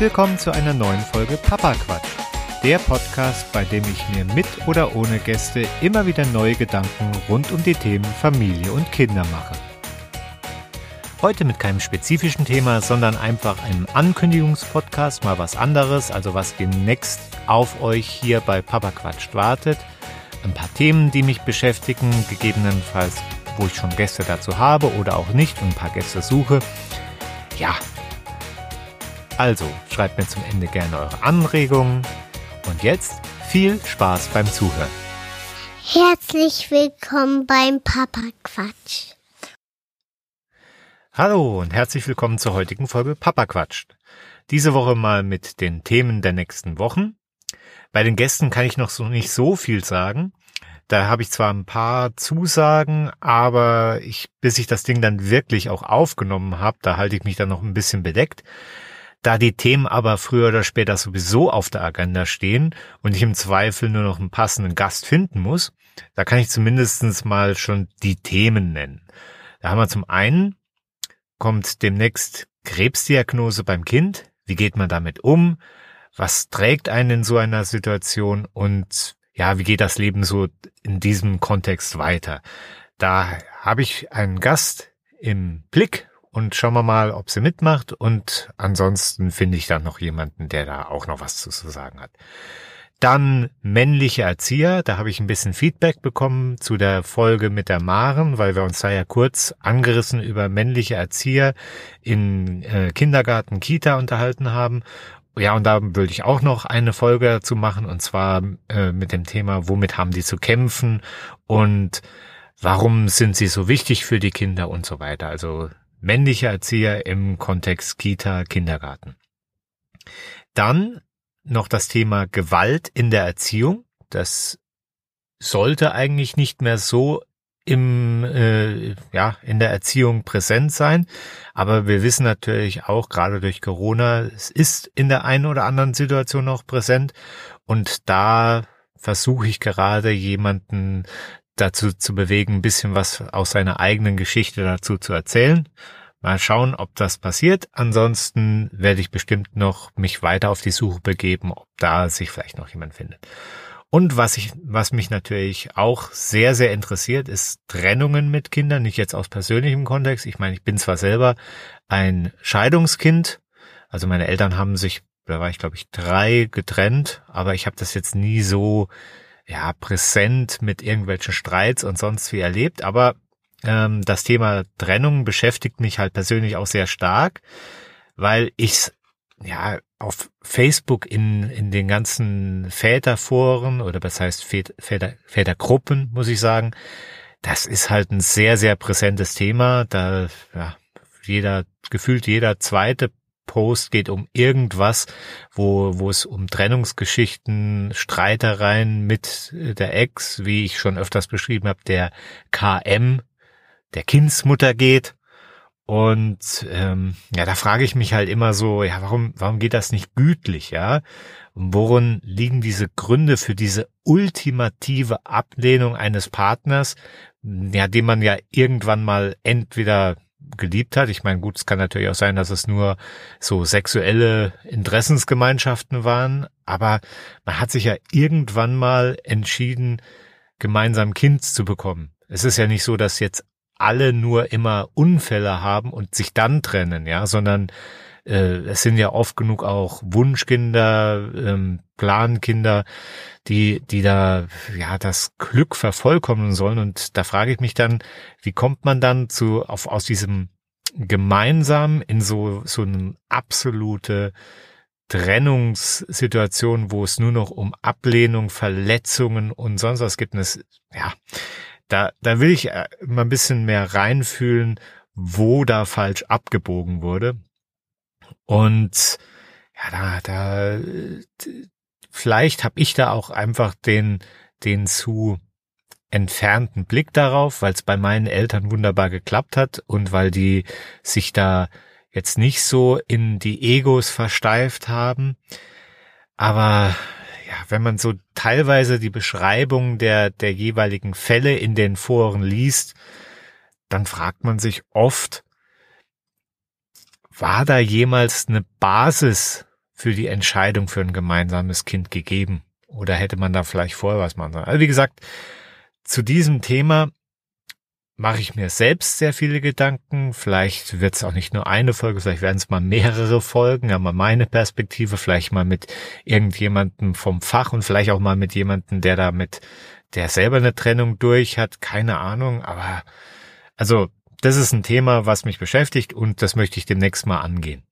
Willkommen zu einer neuen Folge Papa Quatsch. Der Podcast, bei dem ich mir mit oder ohne Gäste immer wieder neue Gedanken rund um die Themen Familie und Kinder mache. Heute mit keinem spezifischen Thema, sondern einfach einem Ankündigungspodcast, mal was anderes, also was demnächst auf euch hier bei Papa Quatsch wartet. Ein paar Themen, die mich beschäftigen, gegebenenfalls, wo ich schon Gäste dazu habe oder auch nicht und ein paar Gäste suche. Ja, also schreibt mir zum Ende gerne eure Anregungen. Und jetzt viel Spaß beim Zuhören. Herzlich willkommen beim Papa Quatsch. Hallo und herzlich willkommen zur heutigen Folge Papa Quatscht. Diese Woche mal mit den Themen der nächsten Wochen. Bei den Gästen kann ich noch so nicht so viel sagen. Da habe ich zwar ein paar Zusagen, aber ich, bis ich das Ding dann wirklich auch aufgenommen habe, da halte ich mich dann noch ein bisschen bedeckt. Da die Themen aber früher oder später sowieso auf der Agenda stehen und ich im Zweifel nur noch einen passenden Gast finden muss, da kann ich zumindestens mal schon die Themen nennen. Da haben wir zum einen, kommt demnächst Krebsdiagnose beim Kind. Wie geht man damit um? Was trägt einen in so einer Situation? Und ja, wie geht das Leben so in diesem Kontext weiter? Da habe ich einen Gast im Blick und schauen wir mal, ob sie mitmacht. Und ansonsten finde ich dann noch jemanden, der da auch noch was zu sagen hat. Dann männliche Erzieher, da habe ich ein bisschen Feedback bekommen zu der Folge mit der Maren, weil wir uns da ja kurz angerissen über männliche Erzieher in äh, Kindergarten, Kita unterhalten haben. Ja, und da würde ich auch noch eine Folge dazu machen, und zwar äh, mit dem Thema, womit haben die zu kämpfen und warum sind sie so wichtig für die Kinder und so weiter. Also männliche Erzieher im Kontext Kita, Kindergarten. Dann noch das Thema Gewalt in der Erziehung. Das sollte eigentlich nicht mehr so im äh, ja in der Erziehung präsent sein, aber wir wissen natürlich auch gerade durch Corona, es ist in der einen oder anderen Situation noch präsent und da versuche ich gerade jemanden dazu zu bewegen, ein bisschen was aus seiner eigenen Geschichte dazu zu erzählen. Mal schauen, ob das passiert. Ansonsten werde ich bestimmt noch mich weiter auf die Suche begeben, ob da sich vielleicht noch jemand findet. Und was ich, was mich natürlich auch sehr, sehr interessiert, ist Trennungen mit Kindern, nicht jetzt aus persönlichem Kontext. Ich meine, ich bin zwar selber ein Scheidungskind, also meine Eltern haben sich, da war ich glaube ich drei getrennt, aber ich habe das jetzt nie so ja, präsent mit irgendwelchen Streits und sonst wie erlebt. Aber ähm, das Thema Trennung beschäftigt mich halt persönlich auch sehr stark, weil ich ja auf Facebook in, in den ganzen Väterforen oder was heißt Väter, Vätergruppen, muss ich sagen, das ist halt ein sehr, sehr präsentes Thema. Da ja, jeder, gefühlt jeder zweite Post geht um irgendwas, wo, wo es um Trennungsgeschichten, Streitereien mit der Ex, wie ich schon öfters beschrieben habe, der KM, der Kindsmutter geht. Und ähm, ja, da frage ich mich halt immer so, ja, warum, warum geht das nicht gütlich, ja? Worin liegen diese Gründe für diese ultimative Ablehnung eines Partners, ja, den man ja irgendwann mal entweder geliebt hat. Ich meine, gut, es kann natürlich auch sein, dass es nur so sexuelle Interessensgemeinschaften waren, aber man hat sich ja irgendwann mal entschieden, gemeinsam Kind zu bekommen. Es ist ja nicht so, dass jetzt alle nur immer Unfälle haben und sich dann trennen, ja, sondern es sind ja oft genug auch Wunschkinder, ähm, Plankinder, die, die da ja das Glück vervollkommen sollen. Und da frage ich mich dann, wie kommt man dann zu auf aus diesem gemeinsam in so so eine absolute Trennungssituation, wo es nur noch um Ablehnung, Verletzungen und sonst was gibt. Es, ja, da, da will ich äh, mal ein bisschen mehr reinfühlen, wo da falsch abgebogen wurde. Und ja, da, da, vielleicht habe ich da auch einfach den, den zu entfernten Blick darauf, weil es bei meinen Eltern wunderbar geklappt hat und weil die sich da jetzt nicht so in die Egos versteift haben. Aber ja, wenn man so teilweise die Beschreibung der, der jeweiligen Fälle in den Foren liest, dann fragt man sich oft, war da jemals eine Basis für die Entscheidung für ein gemeinsames Kind gegeben? Oder hätte man da vielleicht vorher was machen sollen? Also wie gesagt, zu diesem Thema mache ich mir selbst sehr viele Gedanken. Vielleicht wird es auch nicht nur eine Folge, vielleicht werden es mal mehrere Folgen, aber meine Perspektive, vielleicht mal mit irgendjemandem vom Fach und vielleicht auch mal mit jemandem, der damit, der selber eine Trennung durch hat, keine Ahnung, aber also das ist ein Thema, was mich beschäftigt und das möchte ich demnächst mal angehen.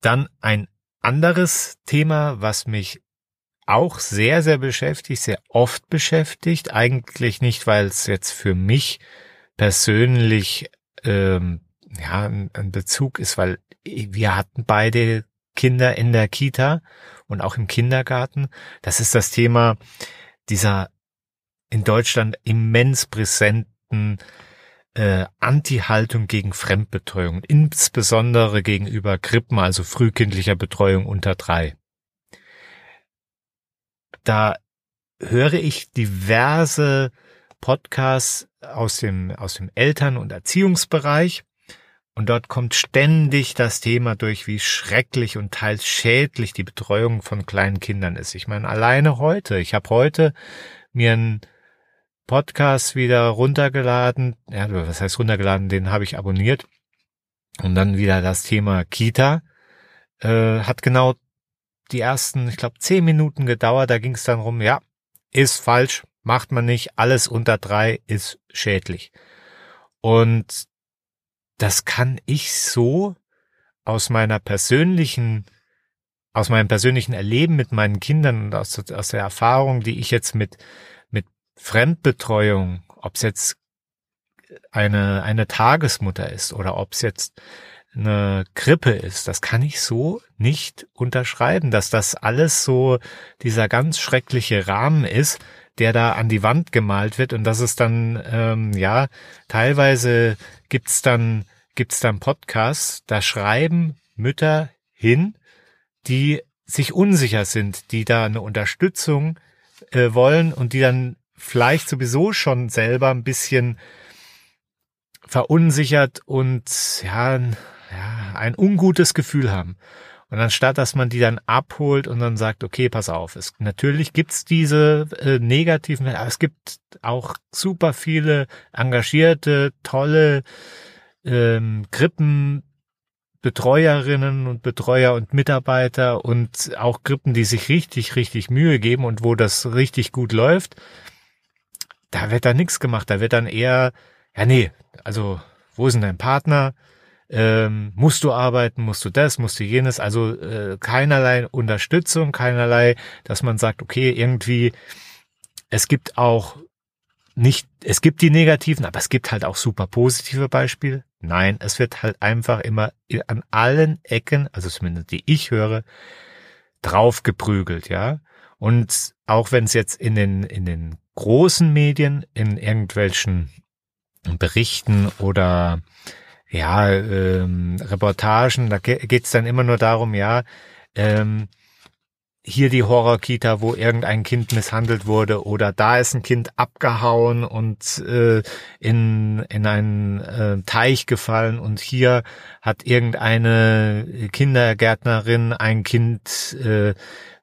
Dann ein anderes Thema, was mich auch sehr, sehr beschäftigt, sehr oft beschäftigt. Eigentlich nicht, weil es jetzt für mich persönlich ähm, ja ein Bezug ist, weil wir hatten beide Kinder in der Kita und auch im Kindergarten. Das ist das Thema dieser in Deutschland immens präsenten äh, Anti-Haltung gegen Fremdbetreuung, insbesondere gegenüber Krippen, also frühkindlicher Betreuung unter drei da höre ich diverse Podcasts aus dem, aus dem Eltern- und Erziehungsbereich. Und dort kommt ständig das Thema durch, wie schrecklich und teils schädlich die Betreuung von kleinen Kindern ist. Ich meine, alleine heute, ich habe heute mir einen Podcast wieder runtergeladen. Ja, was heißt runtergeladen? Den habe ich abonniert. Und dann wieder das Thema Kita. Äh, hat genau die ersten, ich glaube, zehn Minuten gedauert. Da ging es dann rum, ja, ist falsch, macht man nicht, alles unter drei ist schädlich. Und das kann ich so aus meiner persönlichen, aus meinem persönlichen Erleben mit meinen Kindern und aus, aus der Erfahrung, die ich jetzt mit, mit Fremdbetreuung, ob es jetzt eine, eine Tagesmutter ist oder ob es jetzt eine Krippe ist. Das kann ich so nicht unterschreiben, dass das alles so dieser ganz schreckliche Rahmen ist, der da an die Wand gemalt wird und dass es dann ähm, ja teilweise gibt's dann gibt's dann Podcasts, da schreiben Mütter hin, die sich unsicher sind, die da eine Unterstützung äh, wollen und die dann vielleicht sowieso schon selber ein bisschen verunsichert und ja ja, ein ungutes Gefühl haben. Und anstatt, dass man die dann abholt und dann sagt, okay, pass auf, es, natürlich gibt's diese äh, negativen, aber es gibt auch super viele engagierte, tolle ähm, Krippenbetreuerinnen und Betreuer und Mitarbeiter und auch Krippen, die sich richtig, richtig Mühe geben und wo das richtig gut läuft. Da wird dann nichts gemacht, da wird dann eher, ja nee, also wo ist denn dein Partner? ähm, musst du arbeiten, musst du das, musst du jenes, also äh, keinerlei Unterstützung, keinerlei, dass man sagt, okay, irgendwie, es gibt auch nicht, es gibt die negativen, aber es gibt halt auch super positive Beispiele. Nein, es wird halt einfach immer an allen Ecken, also zumindest die ich höre, drauf geprügelt, ja. Und auch wenn es jetzt in den, in den großen Medien, in irgendwelchen Berichten oder ja, ähm, Reportagen, da geht's dann immer nur darum, ja, ähm, hier die Horrorkita, wo irgendein Kind misshandelt wurde oder da ist ein Kind abgehauen und äh, in, in einen äh, Teich gefallen und hier hat irgendeine Kindergärtnerin ein Kind äh,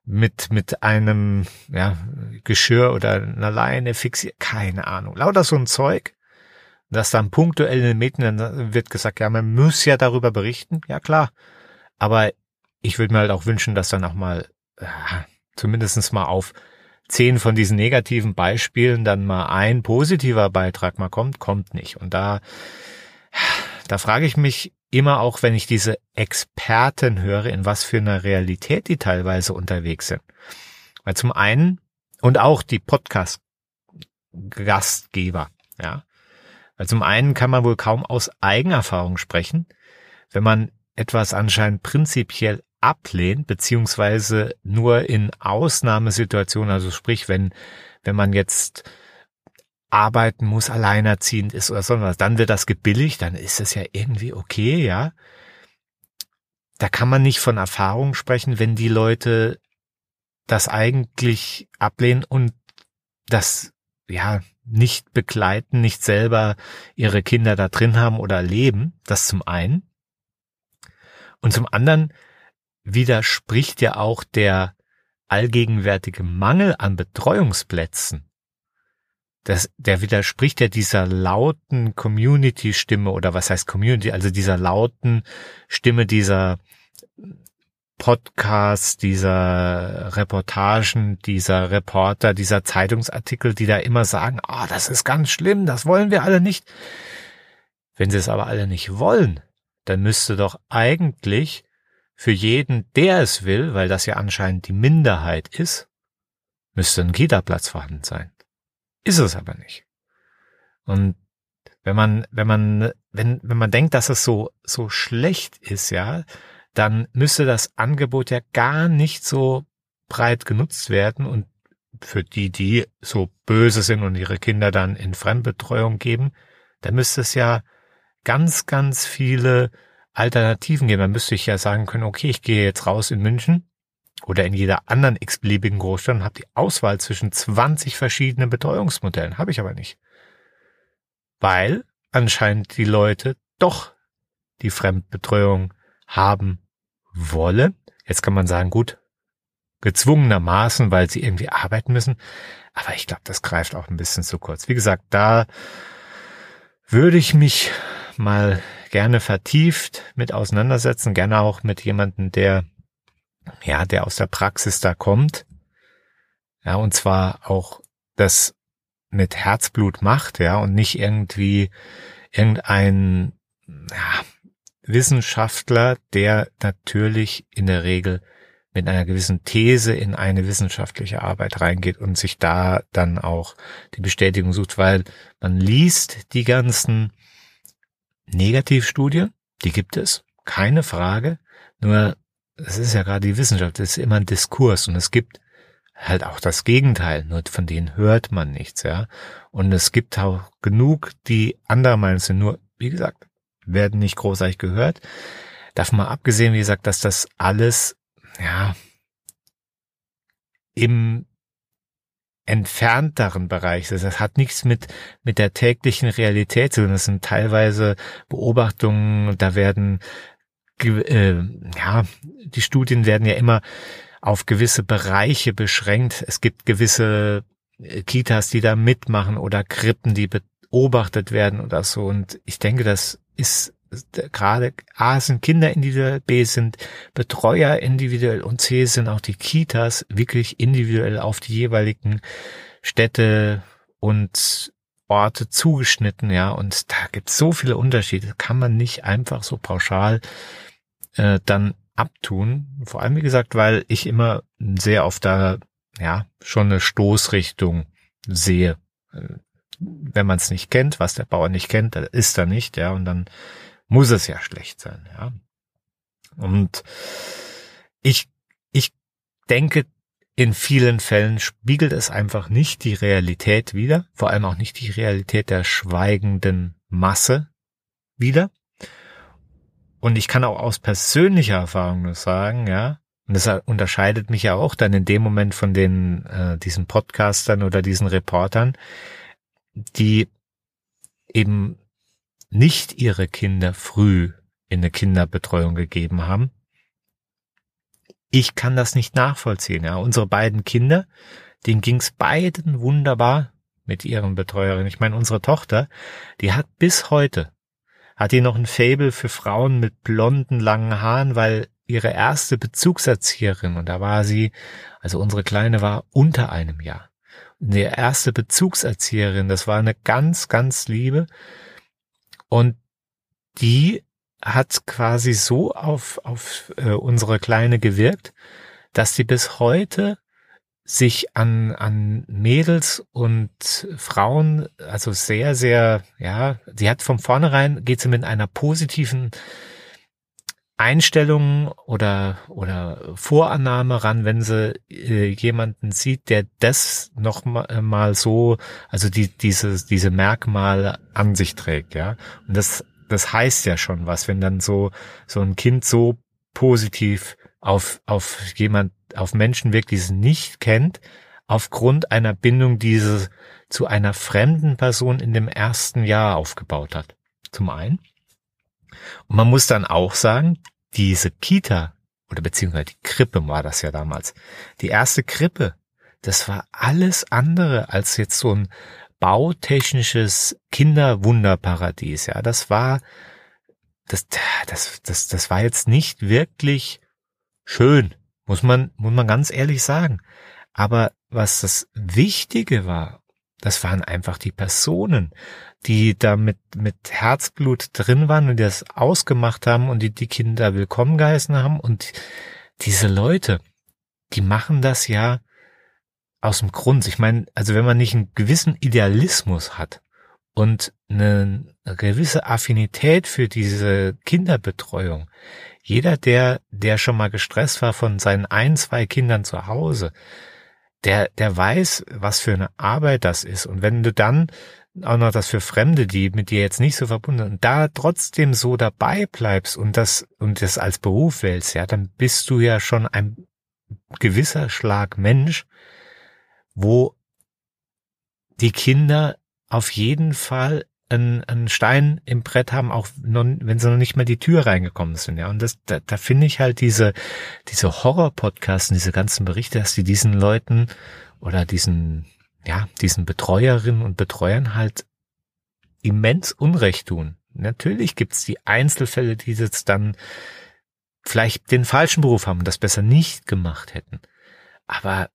mit mit einem ja, Geschirr oder einer Leine fixiert, keine Ahnung. Lauter so ein Zeug dass dann punktuell in den Medien wird gesagt, ja, man muss ja darüber berichten. Ja, klar. Aber ich würde mir halt auch wünschen, dass dann auch mal, äh, zumindestens mal auf zehn von diesen negativen Beispielen dann mal ein positiver Beitrag mal kommt, kommt nicht. Und da, da frage ich mich immer auch, wenn ich diese Experten höre, in was für einer Realität die teilweise unterwegs sind. Weil zum einen, und auch die Podcast-Gastgeber, ja, weil zum einen kann man wohl kaum aus Eigenerfahrung sprechen, wenn man etwas anscheinend prinzipiell ablehnt, beziehungsweise nur in Ausnahmesituationen, also sprich, wenn, wenn man jetzt arbeiten muss, alleinerziehend ist oder so was, dann wird das gebilligt, dann ist es ja irgendwie okay, ja. Da kann man nicht von Erfahrung sprechen, wenn die Leute das eigentlich ablehnen und das, ja, nicht begleiten, nicht selber ihre Kinder da drin haben oder leben. Das zum einen. Und zum anderen widerspricht ja auch der allgegenwärtige Mangel an Betreuungsplätzen. Das, der widerspricht ja dieser lauten Community-Stimme oder was heißt Community, also dieser lauten Stimme dieser Podcasts, dieser Reportagen, dieser Reporter, dieser Zeitungsartikel, die da immer sagen, ah, oh, das ist ganz schlimm, das wollen wir alle nicht. Wenn sie es aber alle nicht wollen, dann müsste doch eigentlich für jeden, der es will, weil das ja anscheinend die Minderheit ist, müsste ein Kita-Platz vorhanden sein. Ist es aber nicht. Und wenn man, wenn man, wenn, wenn man denkt, dass es so, so schlecht ist, ja, dann müsste das Angebot ja gar nicht so breit genutzt werden und für die, die so böse sind und ihre Kinder dann in Fremdbetreuung geben, da müsste es ja ganz, ganz viele Alternativen geben. Dann müsste ich ja sagen können, okay, ich gehe jetzt raus in München oder in jeder anderen x-beliebigen Großstadt und habe die Auswahl zwischen 20 verschiedenen Betreuungsmodellen. Habe ich aber nicht. Weil anscheinend die Leute doch die Fremdbetreuung haben wollen. Jetzt kann man sagen, gut, gezwungenermaßen, weil sie irgendwie arbeiten müssen. Aber ich glaube, das greift auch ein bisschen zu kurz. Wie gesagt, da würde ich mich mal gerne vertieft mit auseinandersetzen, gerne auch mit jemandem, der, ja, der aus der Praxis da kommt. Ja, und zwar auch das mit Herzblut macht, ja, und nicht irgendwie irgendein, ja, Wissenschaftler, der natürlich in der Regel mit einer gewissen These in eine wissenschaftliche Arbeit reingeht und sich da dann auch die Bestätigung sucht, weil man liest die ganzen Negativstudien, die gibt es, keine Frage, nur es ist ja gerade die Wissenschaft, es ist immer ein Diskurs und es gibt halt auch das Gegenteil, nur von denen hört man nichts, ja. Und es gibt auch genug, die anderer Meinung sind, nur, wie gesagt, werden nicht großartig gehört. Davon mal abgesehen, wie gesagt, dass das alles, ja, im entfernteren Bereich ist. Das hat nichts mit, mit der täglichen Realität zu tun. Das sind teilweise Beobachtungen, da werden, äh, ja, die Studien werden ja immer auf gewisse Bereiche beschränkt. Es gibt gewisse äh, Kitas, die da mitmachen oder Krippen, die beobachtet werden oder so. Und ich denke, das ist gerade A sind Kinder individuell, B sind Betreuer individuell und C sind auch die Kitas wirklich individuell auf die jeweiligen Städte und Orte zugeschnitten, ja, und da gibt es so viele Unterschiede, kann man nicht einfach so pauschal äh, dann abtun. Vor allem, wie gesagt, weil ich immer sehr auf da, ja, schon eine Stoßrichtung sehe. Wenn man es nicht kennt, was der Bauer nicht kennt, dann ist er nicht, ja, und dann muss es ja schlecht sein, ja. Und ich, ich denke, in vielen Fällen spiegelt es einfach nicht die Realität wider, vor allem auch nicht die Realität der schweigenden Masse wider. Und ich kann auch aus persönlicher Erfahrung nur sagen, ja, und das unterscheidet mich ja auch dann in dem Moment von den äh, diesen Podcastern oder diesen Reportern, die eben nicht ihre Kinder früh in eine Kinderbetreuung gegeben haben. Ich kann das nicht nachvollziehen. Ja, unsere beiden Kinder, denen ging's beiden wunderbar mit ihren Betreuerinnen. Ich meine, unsere Tochter, die hat bis heute hat die noch ein Fable für Frauen mit blonden langen Haaren, weil ihre erste Bezugserzieherin und da war sie, also unsere Kleine war unter einem Jahr. Die erste Bezugserzieherin, das war eine ganz, ganz liebe und die hat quasi so auf, auf äh, unsere Kleine gewirkt, dass sie bis heute sich an, an Mädels und Frauen, also sehr, sehr, ja, sie hat von vornherein, geht sie mit einer positiven Einstellung oder, oder Vorannahme ran, wenn sie äh, jemanden sieht, der das noch mal, äh, mal so, also die, diese, diese Merkmale an sich trägt, ja. Und das, das heißt ja schon was, wenn dann so, so ein Kind so positiv auf, auf jemand, auf Menschen wirkt, die es nicht kennt, aufgrund einer Bindung, die sie zu einer fremden Person in dem ersten Jahr aufgebaut hat. Zum einen. Und man muss dann auch sagen, diese Kita oder beziehungsweise die Krippe war das ja damals. Die erste Krippe, das war alles andere als jetzt so ein bautechnisches Kinderwunderparadies. Ja, das war, das, das, das, das war jetzt nicht wirklich schön, muss man, muss man ganz ehrlich sagen. Aber was das Wichtige war, das waren einfach die Personen, die da mit, mit Herzblut drin waren und die das ausgemacht haben und die die Kinder willkommen geheißen haben. Und diese Leute, die machen das ja aus dem Grund. Ich meine, also wenn man nicht einen gewissen Idealismus hat und eine gewisse Affinität für diese Kinderbetreuung, jeder, der, der schon mal gestresst war von seinen ein, zwei Kindern zu Hause, der, der weiß, was für eine Arbeit das ist. Und wenn du dann auch noch das für Fremde, die mit dir jetzt nicht so verbunden sind, da trotzdem so dabei bleibst und das, und das als Beruf wählst, ja, dann bist du ja schon ein gewisser Schlag Mensch, wo die Kinder auf jeden Fall einen, Stein im Brett haben, auch noch, wenn sie noch nicht mal die Tür reingekommen sind, ja. Und das, da, da finde ich halt diese, diese Horror-Podcasts diese ganzen Berichte, dass die diesen Leuten oder diesen, ja, diesen Betreuerinnen und Betreuern halt immens Unrecht tun. Natürlich gibt's die Einzelfälle, die jetzt dann vielleicht den falschen Beruf haben und das besser nicht gemacht hätten. Aber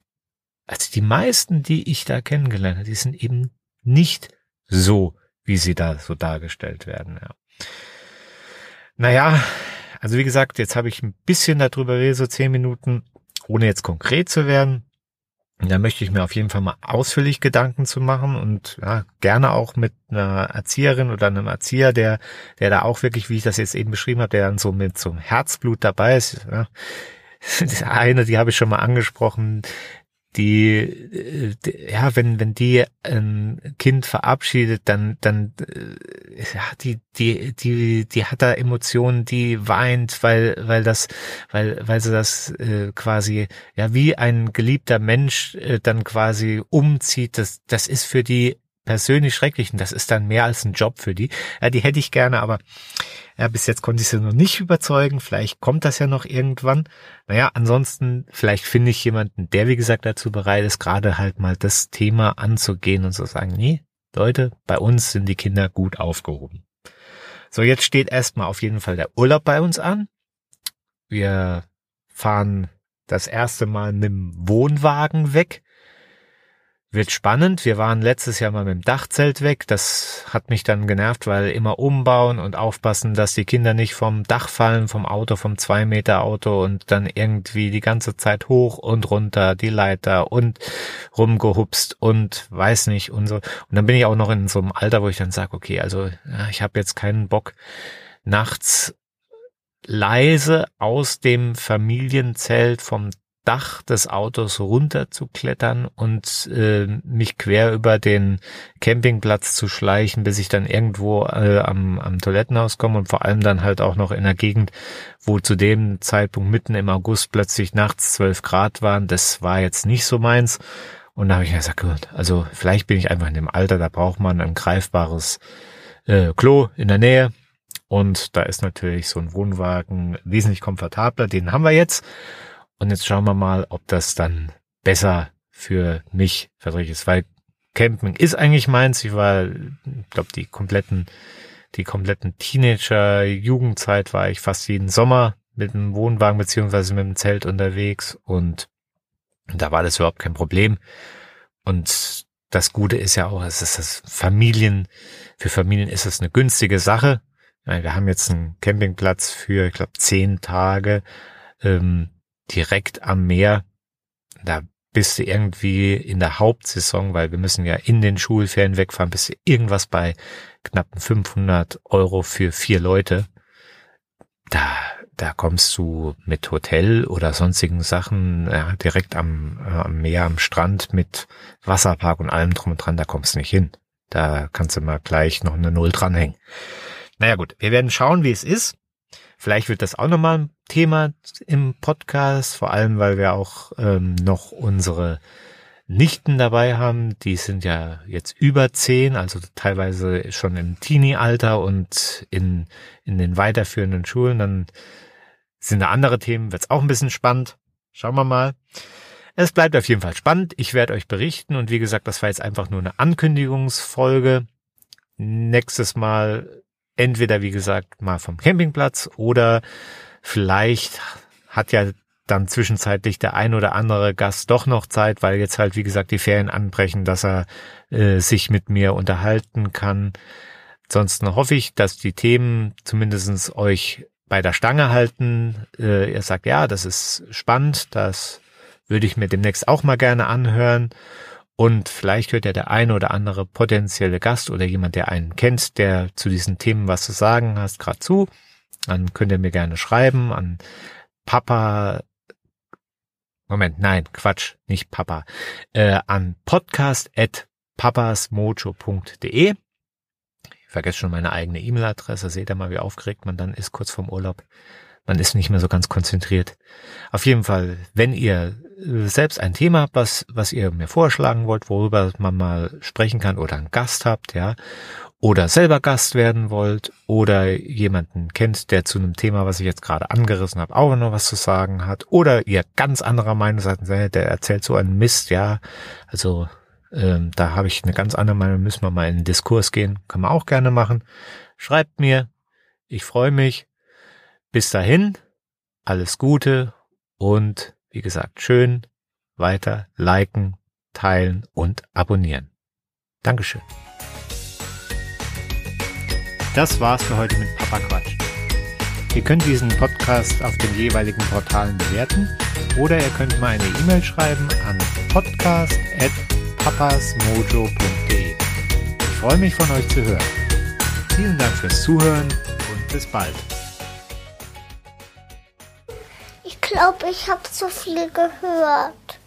also die meisten, die ich da kennengelernt habe, die sind eben nicht so, wie sie da so dargestellt werden. Ja. Naja, also wie gesagt, jetzt habe ich ein bisschen darüber geredet, so zehn Minuten, ohne jetzt konkret zu werden. Da möchte ich mir auf jeden Fall mal ausführlich Gedanken zu machen und ja, gerne auch mit einer Erzieherin oder einem Erzieher, der, der da auch wirklich, wie ich das jetzt eben beschrieben habe, der dann so mit so einem Herzblut dabei ist. Ja. Eine, die habe ich schon mal angesprochen, die, die, ja, wenn, wenn die ein Kind verabschiedet, dann, dann, äh, ja, die, die, die, die hat da Emotionen, die weint, weil, weil das, weil, weil sie das äh, quasi, ja, wie ein geliebter Mensch äh, dann quasi umzieht, das, das ist für die persönlich schrecklich und das ist dann mehr als ein Job für die. Ja, die hätte ich gerne, aber ja, bis jetzt konnte ich sie noch nicht überzeugen. Vielleicht kommt das ja noch irgendwann. Naja, ansonsten, vielleicht finde ich jemanden, der, wie gesagt, dazu bereit ist, gerade halt mal das Thema anzugehen und zu sagen, nee, Leute, bei uns sind die Kinder gut aufgehoben. So, jetzt steht erstmal auf jeden Fall der Urlaub bei uns an. Wir fahren das erste Mal mit dem Wohnwagen weg. Wird spannend. Wir waren letztes Jahr mal mit dem Dachzelt weg. Das hat mich dann genervt, weil immer umbauen und aufpassen, dass die Kinder nicht vom Dach fallen, vom Auto, vom zwei Meter Auto und dann irgendwie die ganze Zeit hoch und runter die Leiter und rumgehupst und weiß nicht und so. Und dann bin ich auch noch in so einem Alter, wo ich dann sage, okay, also ja, ich habe jetzt keinen Bock nachts leise aus dem Familienzelt vom Dach des Autos runterzuklettern und äh, mich quer über den Campingplatz zu schleichen, bis ich dann irgendwo äh, am, am Toilettenhaus komme und vor allem dann halt auch noch in der Gegend, wo zu dem Zeitpunkt mitten im August plötzlich nachts zwölf Grad waren. Das war jetzt nicht so meins. Und da habe ich mir gesagt, gut, also vielleicht bin ich einfach in dem Alter, da braucht man ein greifbares äh, Klo in der Nähe. Und da ist natürlich so ein Wohnwagen wesentlich komfortabler. Den haben wir jetzt. Und jetzt schauen wir mal, ob das dann besser für mich verträglich ist, weil Camping ist eigentlich meins. Ich war, ich glaube, die kompletten, die kompletten Teenager, Jugendzeit war ich fast jeden Sommer mit einem Wohnwagen beziehungsweise mit einem Zelt unterwegs und da war das überhaupt kein Problem. Und das Gute ist ja auch, es ist das Familien, für Familien ist es eine günstige Sache. Wir haben jetzt einen Campingplatz für, ich glaube, zehn Tage. Ähm, direkt am Meer. Da bist du irgendwie in der Hauptsaison, weil wir müssen ja in den Schulferien wegfahren, bist du irgendwas bei knappen 500 Euro für vier Leute. Da, da kommst du mit Hotel oder sonstigen Sachen ja, direkt am, äh, am Meer, am Strand mit Wasserpark und allem drum und dran, da kommst du nicht hin. Da kannst du mal gleich noch eine Null dranhängen. Naja gut, wir werden schauen, wie es ist. Vielleicht wird das auch nochmal ein Thema im Podcast, vor allem weil wir auch ähm, noch unsere Nichten dabei haben, die sind ja jetzt über zehn, also teilweise schon im Teenie-Alter und in, in den weiterführenden Schulen, dann sind da andere Themen, wird's auch ein bisschen spannend. Schauen wir mal. Es bleibt auf jeden Fall spannend. Ich werde euch berichten und wie gesagt, das war jetzt einfach nur eine Ankündigungsfolge. Nächstes Mal entweder, wie gesagt, mal vom Campingplatz oder vielleicht hat ja dann zwischenzeitlich der ein oder andere Gast doch noch Zeit, weil jetzt halt, wie gesagt, die Ferien anbrechen, dass er äh, sich mit mir unterhalten kann. Ansonsten hoffe ich, dass die Themen zumindestens euch bei der Stange halten. Äh, ihr sagt, ja, das ist spannend, das würde ich mir demnächst auch mal gerne anhören. Und vielleicht hört ja der eine oder andere potenzielle Gast oder jemand, der einen kennt, der zu diesen Themen was zu sagen hat, gerade zu. Dann könnt ihr mir gerne schreiben an Papa. Moment, nein, Quatsch, nicht Papa. Äh, an podcast.papasmojo.de. Ich vergesse schon meine eigene E-Mail-Adresse. Seht ihr mal, wie aufgeregt man dann ist kurz vorm Urlaub. Man ist nicht mehr so ganz konzentriert. Auf jeden Fall, wenn ihr selbst ein Thema habt, was, was ihr mir vorschlagen wollt, worüber man mal sprechen kann oder einen Gast habt, ja, oder selber Gast werden wollt oder jemanden kennt, der zu einem Thema, was ich jetzt gerade angerissen habe, auch noch was zu sagen hat oder ihr ganz anderer Meinung seid, der erzählt so einen Mist, ja, also ähm, da habe ich eine ganz andere Meinung, müssen wir mal in den Diskurs gehen, kann man auch gerne machen. Schreibt mir, ich freue mich. Bis dahin, alles Gute und wie gesagt, schön weiter liken, teilen und abonnieren. Dankeschön. Das war's für heute mit Papa Quatsch. Ihr könnt diesen Podcast auf den jeweiligen Portalen bewerten oder ihr könnt mir eine E-Mail schreiben an podcast.papasmojo.de. Ich freue mich von euch zu hören. Vielen Dank fürs Zuhören und bis bald. Glaube, ich habe zu viel gehört.